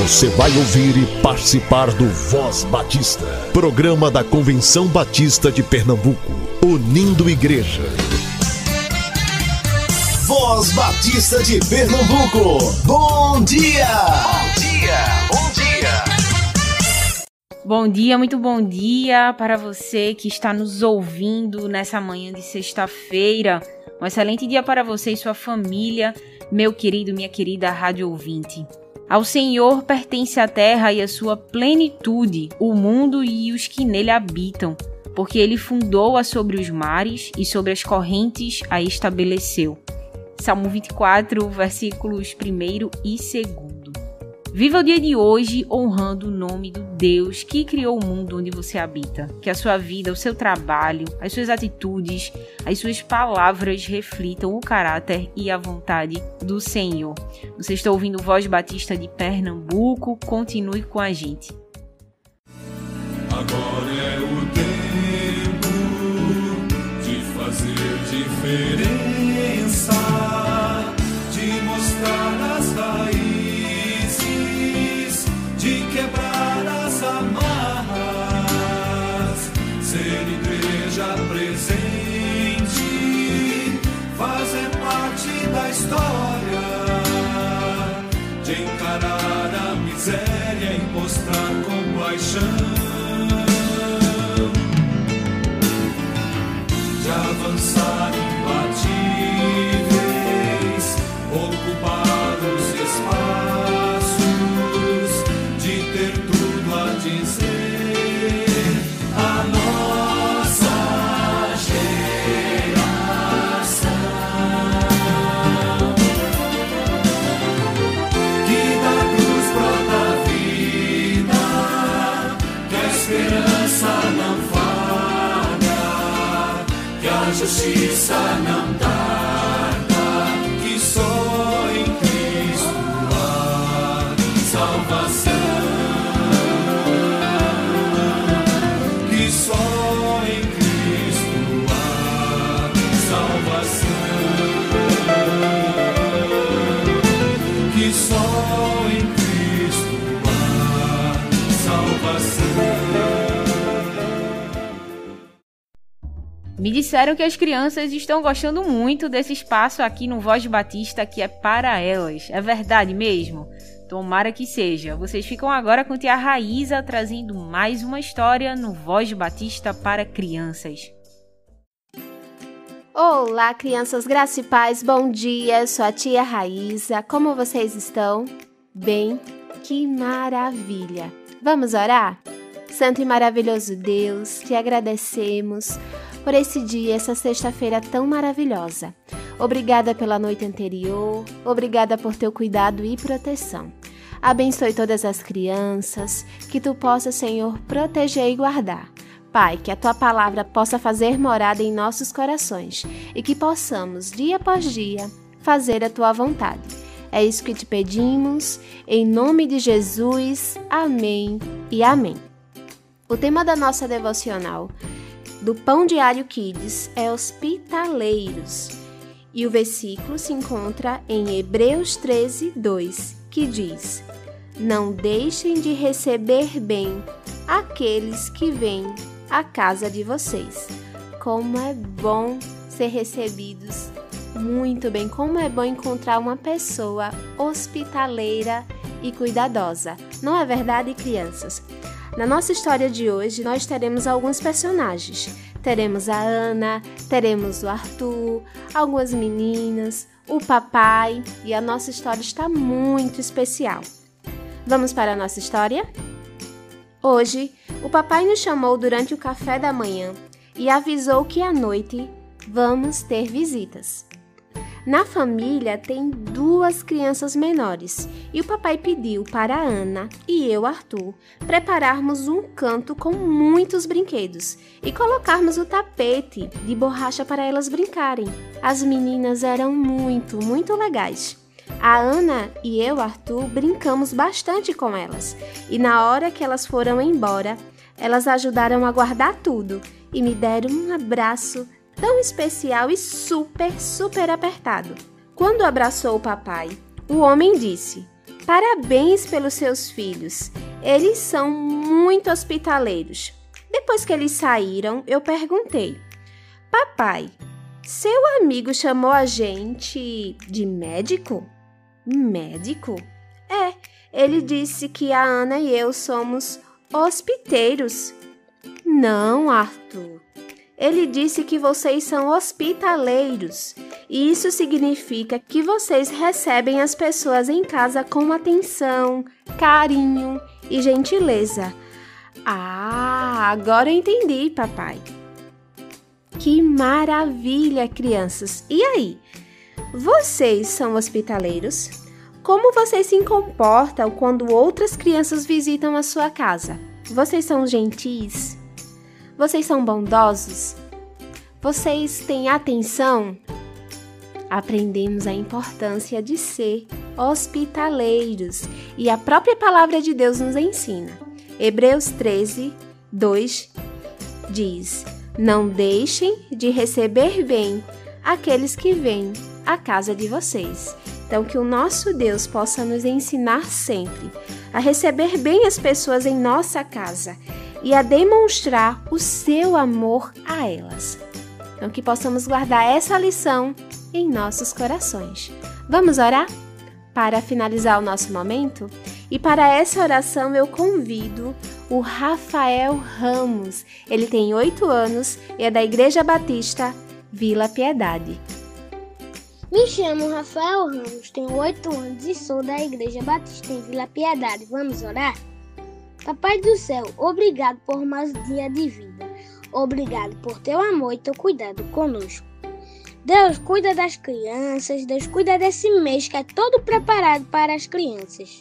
Você vai ouvir e participar do Voz Batista, programa da Convenção Batista de Pernambuco, unindo igreja. Voz Batista de Pernambuco, bom dia! Bom dia, bom dia! Bom dia, muito bom dia para você que está nos ouvindo nessa manhã de sexta-feira. Um excelente dia para você e sua família, meu querido, minha querida rádio ouvinte. Ao Senhor pertence a terra e a sua plenitude, o mundo e os que nele habitam, porque ele fundou-a sobre os mares e sobre as correntes a estabeleceu. Salmo 24, versículos 1 e 2. Viva o dia de hoje honrando o nome do Deus que criou o mundo onde você habita. Que a sua vida, o seu trabalho, as suas atitudes, as suas palavras reflitam o caráter e a vontade do Senhor. Você está ouvindo Voz Batista de Pernambuco? Continue com a gente. Agora é o tempo de fazer diferença, de mostrar história, de encarar a miséria e mostrar compaixão. Justiça não Me disseram que as crianças estão gostando muito desse espaço aqui no Voz Batista que é para elas. É verdade mesmo? Tomara que seja. Vocês ficam agora com tia Raíza trazendo mais uma história no Voz Batista para crianças. Olá, crianças graça e paz, bom dia. Eu sou a tia Raíza. Como vocês estão? Bem? Que maravilha! Vamos orar? Santo e maravilhoso Deus, te agradecemos por esse dia, essa sexta-feira tão maravilhosa. Obrigada pela noite anterior, obrigada por teu cuidado e proteção. Abençoe todas as crianças, que tu possa, Senhor, proteger e guardar. Pai, que a tua palavra possa fazer morada em nossos corações e que possamos, dia após dia, fazer a tua vontade. É isso que te pedimos, em nome de Jesus. Amém e amém. O tema da nossa devocional do Pão Diário Kids é hospitaleiros. E o versículo se encontra em Hebreus 13, 2, que diz: Não deixem de receber bem aqueles que vêm à casa de vocês. Como é bom ser recebidos muito bem, como é bom encontrar uma pessoa hospitaleira e cuidadosa. Não é verdade, crianças? Na nossa história de hoje, nós teremos alguns personagens. Teremos a Ana, teremos o Arthur, algumas meninas, o papai e a nossa história está muito especial. Vamos para a nossa história? Hoje, o papai nos chamou durante o café da manhã e avisou que à noite vamos ter visitas. Na família tem duas crianças menores e o papai pediu para Ana e eu, Arthur, prepararmos um canto com muitos brinquedos e colocarmos o tapete de borracha para elas brincarem. As meninas eram muito, muito legais. A Ana e eu, Arthur, brincamos bastante com elas e na hora que elas foram embora, elas ajudaram a guardar tudo e me deram um abraço tão especial e super, super apertado. Quando abraçou o papai, o homem disse: Parabéns pelos seus filhos. Eles são muito hospitaleiros. Depois que eles saíram, eu perguntei: Papai, seu amigo chamou a gente de médico? Médico? É, ele disse que a Ana e eu somos hospiteiros. Não, Arthur. Ele disse que vocês são hospitaleiros. E isso significa que vocês recebem as pessoas em casa com atenção, carinho e gentileza. Ah, agora eu entendi, papai. Que maravilha, crianças! E aí? Vocês são hospitaleiros? Como vocês se comportam quando outras crianças visitam a sua casa? Vocês são gentis? Vocês são bondosos? Vocês têm atenção? Aprendemos a importância de ser hospitaleiros e a própria palavra de Deus nos ensina. Hebreus 13, 2 diz: Não deixem de receber bem aqueles que vêm à casa de vocês. Então, que o nosso Deus possa nos ensinar sempre a receber bem as pessoas em nossa casa e a demonstrar o seu amor a elas. Então, que possamos guardar essa lição em nossos corações. Vamos orar? Para finalizar o nosso momento? E para essa oração eu convido o Rafael Ramos. Ele tem oito anos e é da Igreja Batista Vila Piedade. Me chamo Rafael Ramos, tenho 8 anos e sou da Igreja Batista em Vila Piedade. Vamos orar? Papai do céu, obrigado por mais um dia de vida. Obrigado por teu amor e teu cuidado conosco. Deus cuida das crianças, Deus cuida desse mês que é todo preparado para as crianças.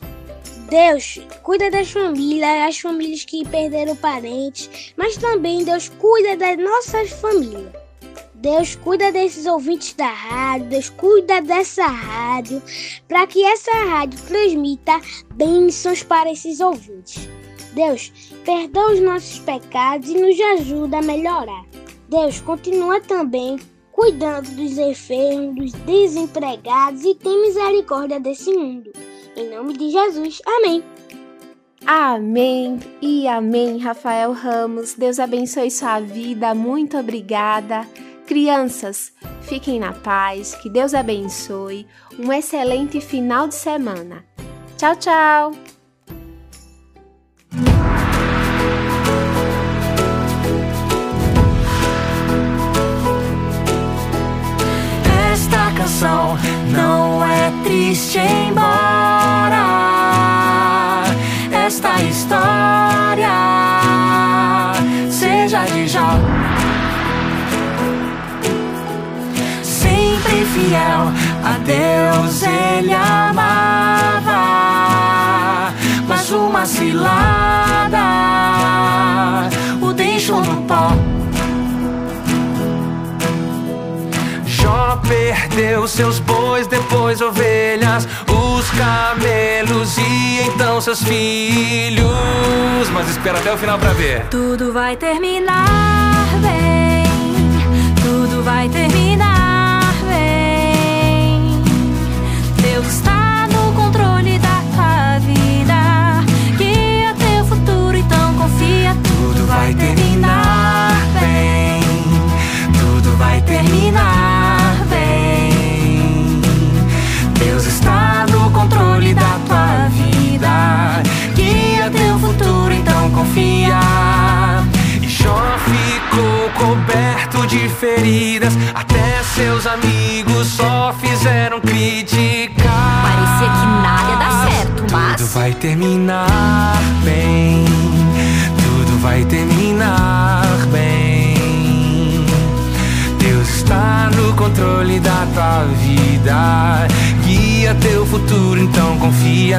Deus cuida das famílias, as famílias que perderam parentes, mas também Deus cuida das nossas famílias. Deus cuida desses ouvintes da rádio, Deus cuida dessa rádio, para que essa rádio transmita bênçãos para esses ouvintes. Deus, perdoa os nossos pecados e nos ajuda a melhorar. Deus, continua também cuidando dos enfermos, dos desempregados e tem misericórdia desse mundo. Em nome de Jesus. Amém. Amém e amém, Rafael Ramos. Deus abençoe sua vida. Muito obrigada. Crianças, fiquem na paz, que Deus abençoe. Um excelente final de semana. Tchau, tchau! Triste embora esta história seja de Jó. Sempre fiel a Deus ele amava, mas uma cilada o deixou no pó. Perdeu seus bois, depois ovelhas, os camelos e então seus filhos. Mas espera até o final pra ver. Tudo vai terminar bem. Tudo vai terminar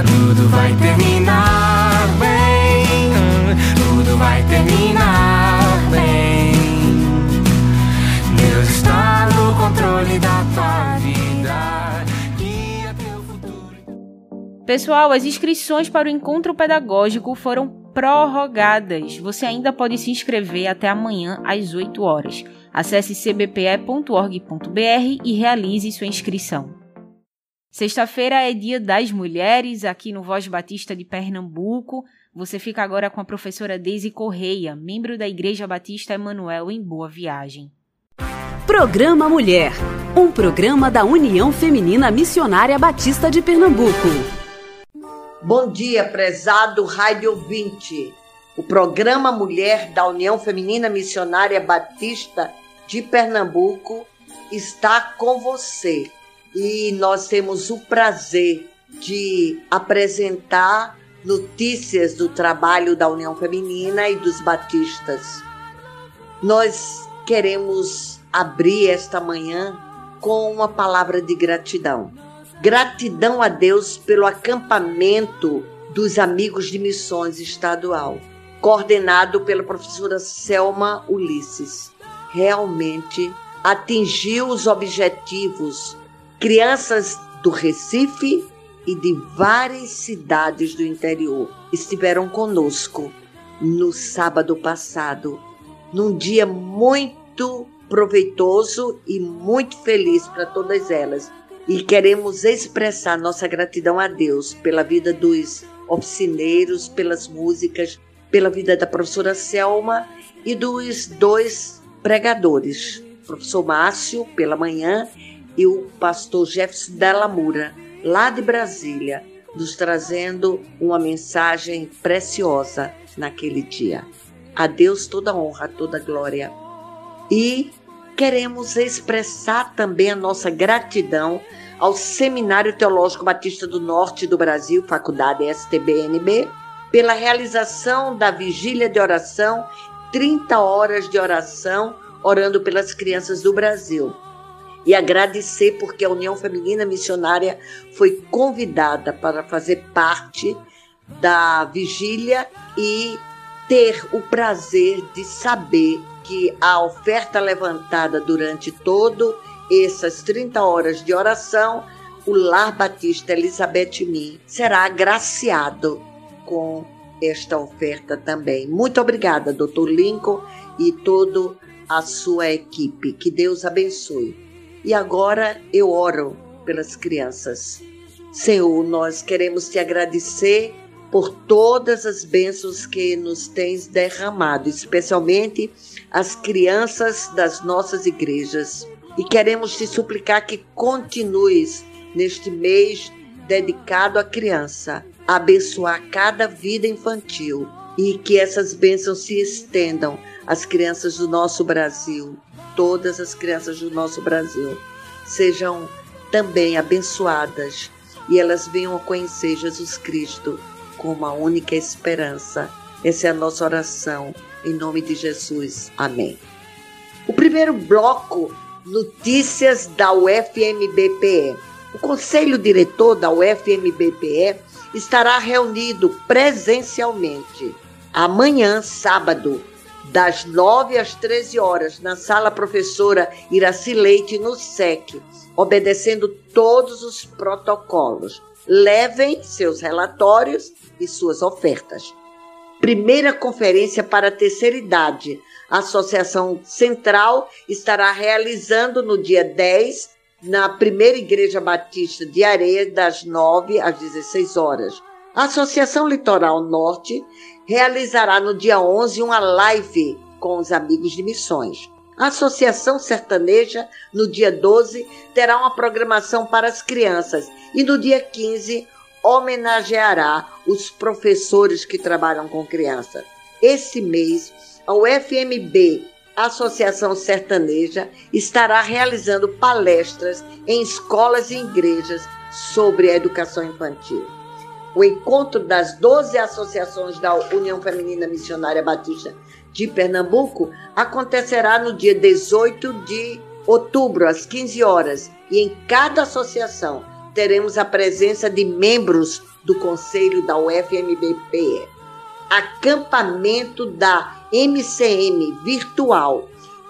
Tudo vai terminar bem. Tudo vai terminar bem. Deus está no controle da tua vida. Guia teu futuro. Pessoal, as inscrições para o encontro pedagógico foram prorrogadas. Você ainda pode se inscrever até amanhã às 8 horas. Acesse cbpe.org.br e realize sua inscrição. Sexta-feira é dia das mulheres aqui no Voz Batista de Pernambuco. Você fica agora com a professora Deise Correia, membro da Igreja Batista Emanuel em Boa Viagem. Programa Mulher, um programa da União Feminina Missionária Batista de Pernambuco. Bom dia, prezado rádio ouvinte. O programa Mulher da União Feminina Missionária Batista de Pernambuco está com você e nós temos o prazer de apresentar notícias do trabalho da União Feminina e dos Batistas. Nós queremos abrir esta manhã com uma palavra de gratidão. Gratidão a Deus pelo acampamento dos Amigos de Missões Estadual, coordenado pela professora Selma Ulisses. Realmente atingiu os objetivos. Crianças do Recife e de várias cidades do interior estiveram conosco no sábado passado, num dia muito proveitoso e muito feliz para todas elas. E queremos expressar nossa gratidão a Deus pela vida dos oficineiros, pelas músicas, pela vida da professora Selma e dos dois pregadores, professor Márcio pela manhã e o pastor Jefferson Delamura, lá de Brasília, nos trazendo uma mensagem preciosa naquele dia. A Deus toda honra, toda glória. E queremos expressar também a nossa gratidão ao Seminário Teológico Batista do Norte do Brasil, Faculdade STBNB, pela realização da vigília de oração, 30 horas de oração orando pelas crianças do Brasil. E agradecer porque a União Feminina Missionária foi convidada para fazer parte da vigília e ter o prazer de saber que a oferta levantada durante todo essas 30 horas de oração, o Lar Batista Elizabeth Min será agraciado com esta oferta também. Muito obrigada, doutor Lincoln e todo a sua equipe. Que Deus abençoe. E agora eu oro pelas crianças. Senhor, nós queremos te agradecer por todas as bênçãos que nos tens derramado, especialmente as crianças das nossas igrejas. E queremos te suplicar que continues neste mês dedicado à criança, a abençoar cada vida infantil e que essas bênçãos se estendam as crianças do nosso Brasil, todas as crianças do nosso Brasil, sejam também abençoadas e elas venham a conhecer Jesus Cristo como a única esperança. Essa é a nossa oração, em nome de Jesus. Amém. O primeiro bloco, notícias da UFMBPE. O Conselho Diretor da UFMBPE estará reunido presencialmente amanhã, sábado, das 9 às 13 horas, na sala professora Iraci Leite, no SEC, obedecendo todos os protocolos. Levem seus relatórios e suas ofertas. Primeira conferência para a terceira idade. A Associação Central estará realizando no dia 10, na primeira Igreja Batista de Areia, das 9 às 16 horas. A Associação Litoral Norte realizará no dia 11 uma live com os amigos de missões. A Associação Sertaneja, no dia 12, terá uma programação para as crianças e no dia 15 homenageará os professores que trabalham com crianças. Esse mês, a UFMB, Associação Sertaneja, estará realizando palestras em escolas e igrejas sobre a educação infantil. O encontro das 12 associações da União Feminina Missionária Batista de Pernambuco acontecerá no dia 18 de outubro, às 15 horas, e em cada associação teremos a presença de membros do Conselho da UFMBPE. Acampamento da MCM virtual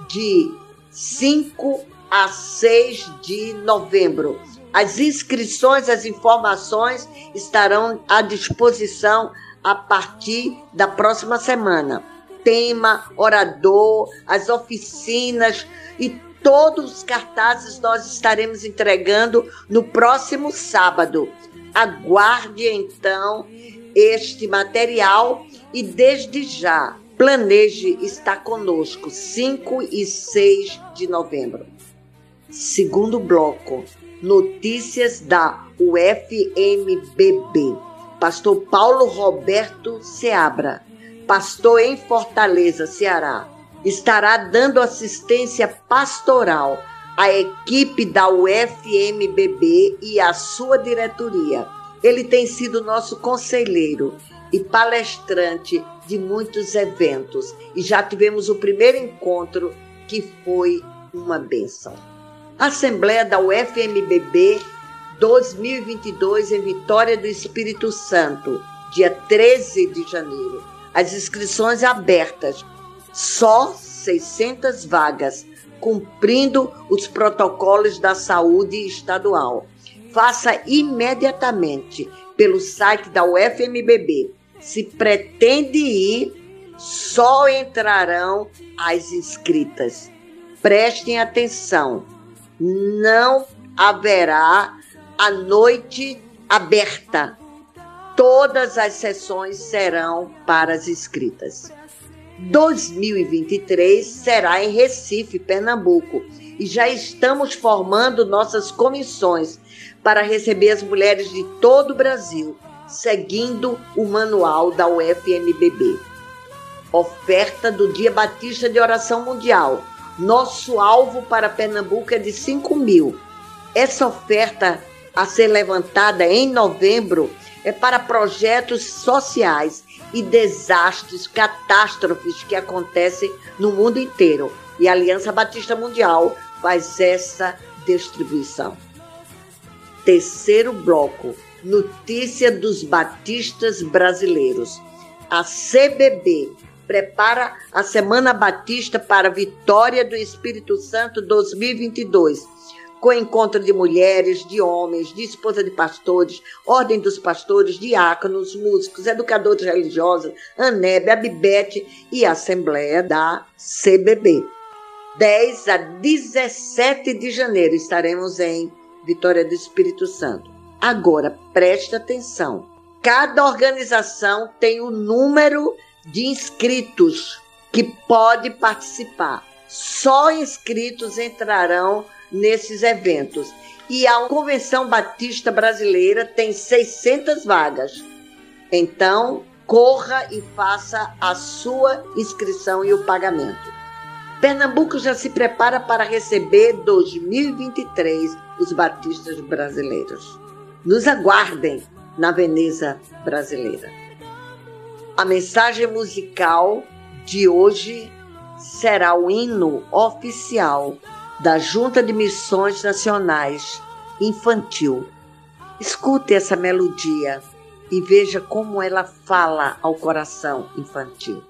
de 5 a 6 de novembro as inscrições, as informações estarão à disposição a partir da próxima semana. Tema, orador, as oficinas e todos os cartazes nós estaremos entregando no próximo sábado. Aguarde então este material e desde já planeje estar conosco 5 e 6 de novembro. Segundo bloco, notícias da UFMBB. Pastor Paulo Roberto Seabra, pastor em Fortaleza, Ceará, estará dando assistência pastoral à equipe da UFMBB e à sua diretoria. Ele tem sido nosso conselheiro e palestrante de muitos eventos e já tivemos o primeiro encontro que foi uma bênção. Assembleia da UFMBB 2022 em Vitória do Espírito Santo, dia 13 de janeiro. As inscrições abertas, só 600 vagas, cumprindo os protocolos da saúde estadual. Faça imediatamente pelo site da UFMBB. Se pretende ir, só entrarão as inscritas. Prestem atenção, não haverá a noite aberta. Todas as sessões serão para as inscritas. 2023 será em Recife, Pernambuco, e já estamos formando nossas comissões para receber as mulheres de todo o Brasil, seguindo o manual da UFMBB. Oferta do Dia Batista de Oração Mundial. Nosso alvo para Pernambuco é de 5 mil. Essa oferta a ser levantada em novembro é para projetos sociais e desastres, catástrofes que acontecem no mundo inteiro. E a Aliança Batista Mundial faz essa distribuição. Terceiro bloco: notícia dos batistas brasileiros. A CBB prepara a Semana Batista para a Vitória do Espírito Santo 2022 com encontro de mulheres, de homens, de esposa de pastores, ordem dos pastores, diáconos, músicos, educadores religiosos, ANEB, Abibete e Assembleia da CBB. 10 a 17 de janeiro estaremos em Vitória do Espírito Santo. Agora, preste atenção. Cada organização tem o número de inscritos que pode participar. Só inscritos entrarão nesses eventos. E a Convenção Batista Brasileira tem 600 vagas. Então, corra e faça a sua inscrição e o pagamento. Pernambuco já se prepara para receber 2023 os batistas brasileiros. Nos aguardem na Veneza brasileira. A mensagem musical de hoje será o hino oficial da Junta de Missões Nacionais Infantil. Escute essa melodia e veja como ela fala ao coração infantil.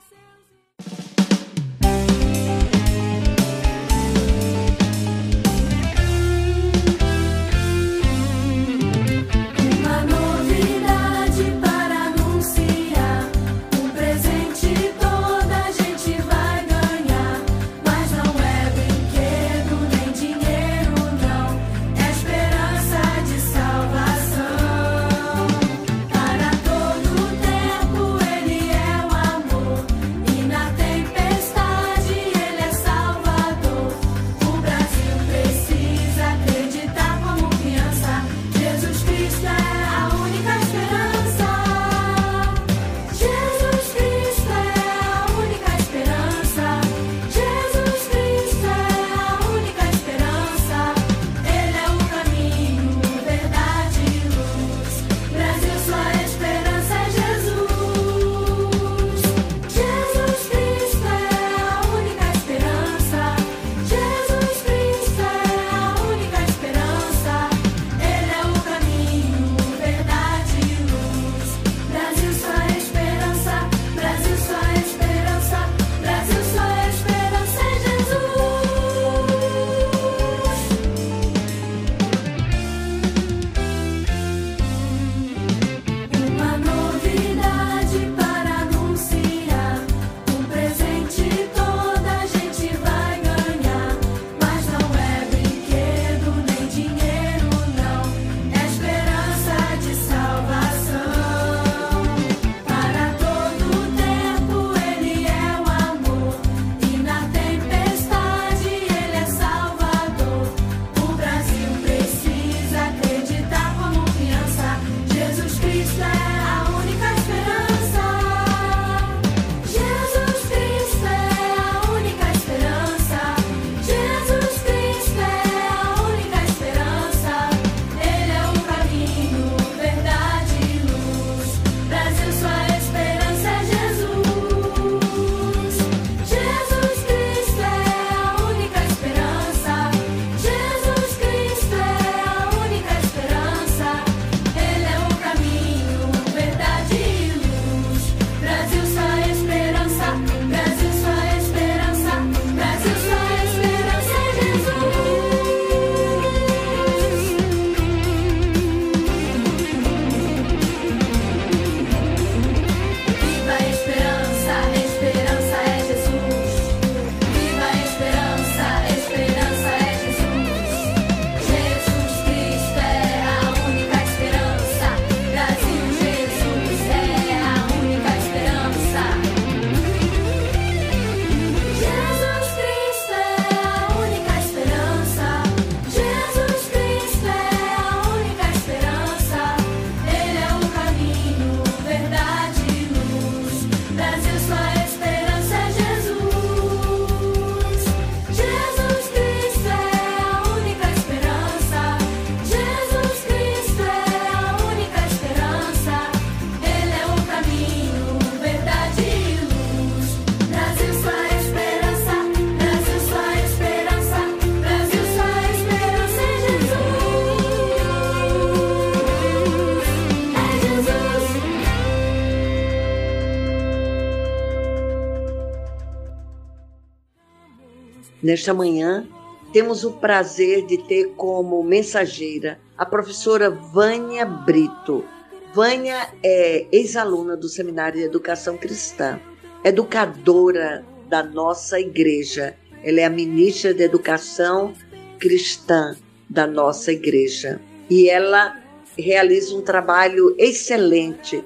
Nesta manhã, temos o prazer de ter como mensageira a professora Vânia Brito. Vânia é ex-aluna do Seminário de Educação Cristã, educadora da nossa igreja. Ela é a ministra de Educação Cristã da nossa igreja. E ela realiza um trabalho excelente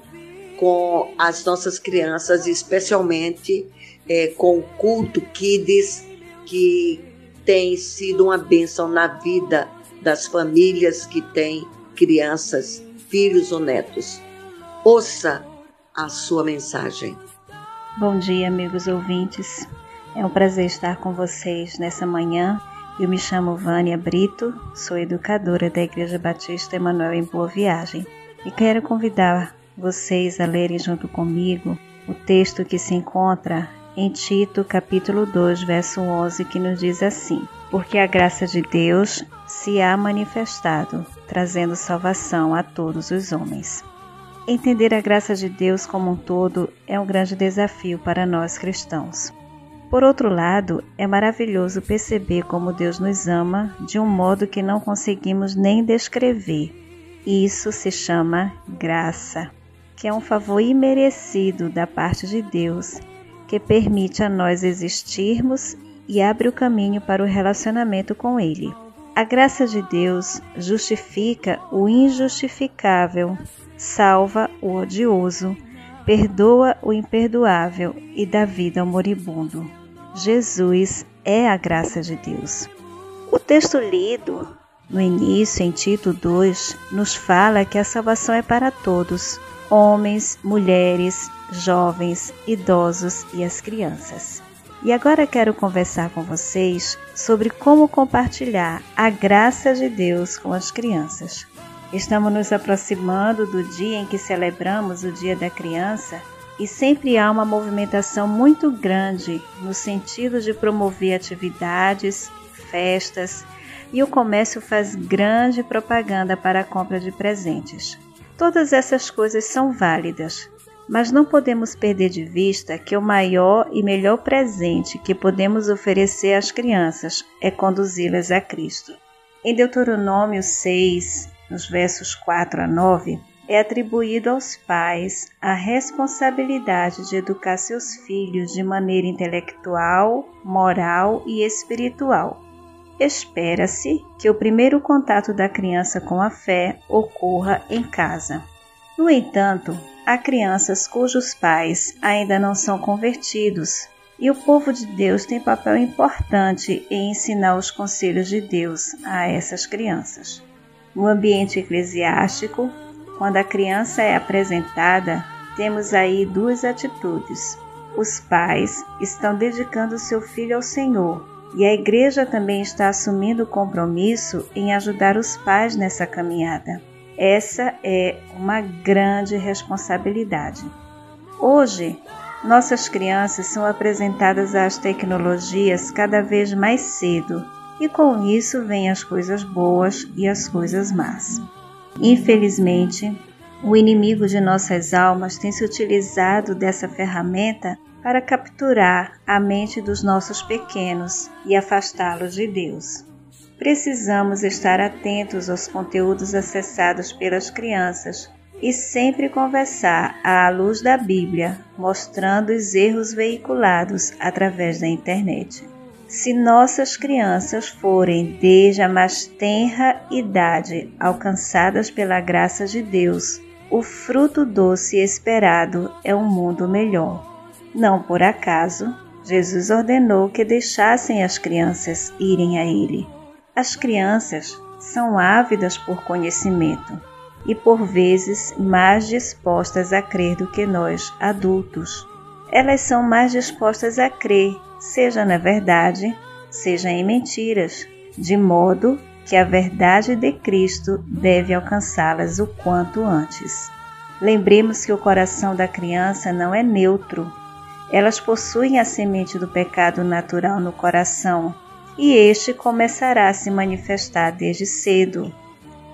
com as nossas crianças, especialmente é, com o culto Kids, que tem sido uma bênção na vida das famílias que têm crianças, filhos ou netos. Ouça a sua mensagem. Bom dia, amigos ouvintes. É um prazer estar com vocês nessa manhã. Eu me chamo Vânia Brito, sou educadora da Igreja Batista Emanuel em Boa Viagem e quero convidar vocês a lerem junto comigo o texto que se encontra em Tito, capítulo 2, verso 11, que nos diz assim: Porque a graça de Deus se há manifestado, trazendo salvação a todos os homens. Entender a graça de Deus como um todo é um grande desafio para nós cristãos. Por outro lado, é maravilhoso perceber como Deus nos ama de um modo que não conseguimos nem descrever. Isso se chama graça, que é um favor imerecido da parte de Deus que permite a nós existirmos e abre o caminho para o relacionamento com Ele. A graça de Deus justifica o injustificável, salva o odioso, perdoa o imperdoável e dá vida ao moribundo. Jesus é a graça de Deus. O texto lido no início, em Tito 2, nos fala que a salvação é para todos, homens, mulheres, jovens, idosos e as crianças. E agora quero conversar com vocês sobre como compartilhar a graça de Deus com as crianças. Estamos nos aproximando do dia em que celebramos o Dia da Criança e sempre há uma movimentação muito grande no sentido de promover atividades, festas e o comércio faz grande propaganda para a compra de presentes. Todas essas coisas são válidas, mas não podemos perder de vista que o maior e melhor presente que podemos oferecer às crianças é conduzi-las a Cristo. Em Deuteronômio 6, nos versos 4 a 9, é atribuído aos pais a responsabilidade de educar seus filhos de maneira intelectual, moral e espiritual. Espera-se que o primeiro contato da criança com a fé ocorra em casa. No entanto, há crianças cujos pais ainda não são convertidos, e o povo de Deus tem papel importante em ensinar os conselhos de Deus a essas crianças. No ambiente eclesiástico, quando a criança é apresentada, temos aí duas atitudes. Os pais estão dedicando seu filho ao Senhor e a igreja também está assumindo o compromisso em ajudar os pais nessa caminhada. Essa é uma grande responsabilidade. Hoje, nossas crianças são apresentadas às tecnologias cada vez mais cedo, e com isso vêm as coisas boas e as coisas más. Infelizmente, o inimigo de nossas almas tem se utilizado dessa ferramenta para capturar a mente dos nossos pequenos e afastá-los de Deus. Precisamos estar atentos aos conteúdos acessados pelas crianças e sempre conversar à luz da Bíblia, mostrando os erros veiculados através da internet. Se nossas crianças forem desde a mais tenra idade alcançadas pela graça de Deus, o fruto doce esperado é um mundo melhor. Não por acaso, Jesus ordenou que deixassem as crianças irem a Ele. As crianças são ávidas por conhecimento e por vezes mais dispostas a crer do que nós, adultos. Elas são mais dispostas a crer, seja na verdade, seja em mentiras, de modo que a verdade de Cristo deve alcançá-las o quanto antes. Lembremos que o coração da criança não é neutro, elas possuem a semente do pecado natural no coração, e este começará a se manifestar desde cedo.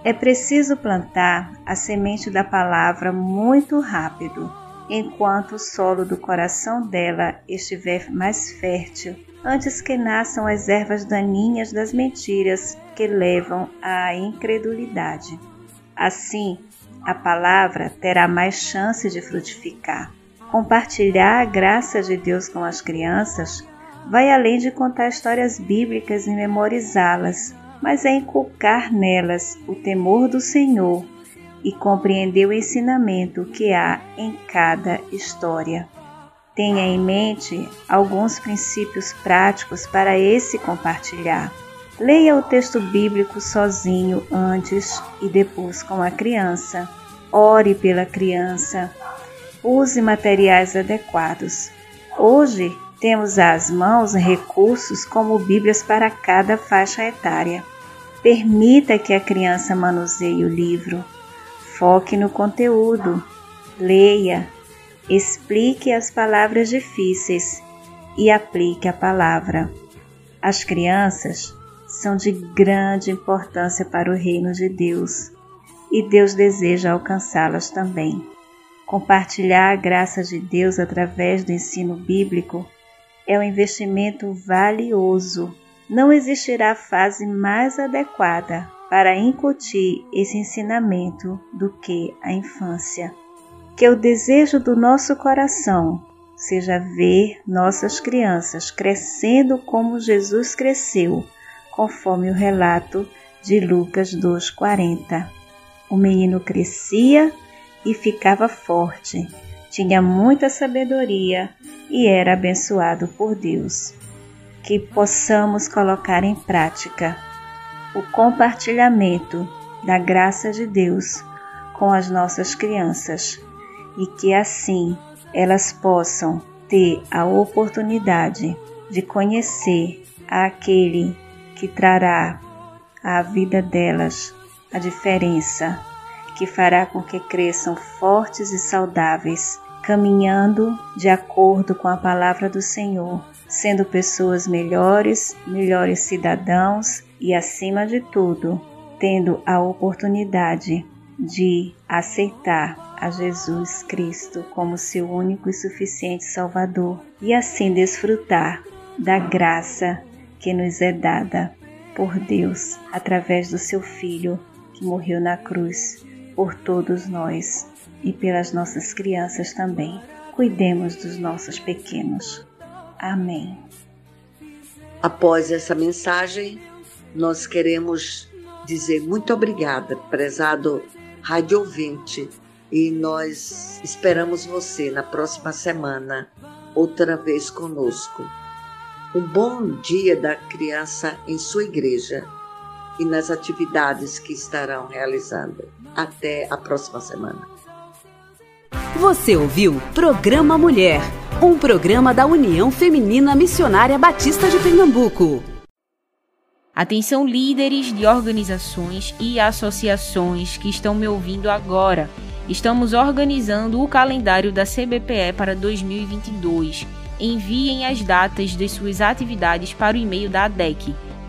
É preciso plantar a semente da palavra muito rápido, enquanto o solo do coração dela estiver mais fértil antes que nasçam as ervas daninhas das mentiras que levam à incredulidade. Assim, a palavra terá mais chance de frutificar. Compartilhar a graça de Deus com as crianças vai além de contar histórias bíblicas e memorizá-las, mas é inculcar nelas o temor do Senhor e compreender o ensinamento que há em cada história. Tenha em mente alguns princípios práticos para esse compartilhar. Leia o texto bíblico sozinho antes e depois com a criança. Ore pela criança. Use materiais adequados. Hoje temos às mãos recursos como Bíblias para cada faixa etária. Permita que a criança manuseie o livro. Foque no conteúdo. Leia, explique as palavras difíceis e aplique a palavra. As crianças são de grande importância para o reino de Deus e Deus deseja alcançá-las também. Compartilhar a graça de Deus através do ensino bíblico é um investimento valioso. Não existirá fase mais adequada para incutir esse ensinamento do que a infância. Que o desejo do nosso coração seja ver nossas crianças crescendo como Jesus cresceu, conforme o relato de Lucas 2,40. O menino crescia e ficava forte, tinha muita sabedoria e era abençoado por Deus. Que possamos colocar em prática o compartilhamento da graça de Deus com as nossas crianças e que assim elas possam ter a oportunidade de conhecer aquele que trará à vida delas a diferença, que fará com que cresçam fortes e saudáveis, caminhando de acordo com a palavra do Senhor, sendo pessoas melhores, melhores cidadãos e, acima de tudo, tendo a oportunidade de aceitar a Jesus Cristo como seu único e suficiente Salvador e assim desfrutar da graça que nos é dada por Deus através do seu Filho que morreu na cruz por todos nós e pelas nossas crianças também. Cuidemos dos nossos pequenos. Amém. Após essa mensagem, nós queremos dizer muito obrigada, prezado rádio ouvinte, e nós esperamos você na próxima semana, outra vez conosco. Um bom dia da criança em sua igreja e nas atividades que estarão realizando. Até a próxima semana. Você ouviu Programa Mulher, um programa da União Feminina Missionária Batista de Pernambuco. Atenção líderes de organizações e associações que estão me ouvindo agora. Estamos organizando o calendário da CBPE para 2022. Enviem as datas de suas atividades para o e-mail da ADEC,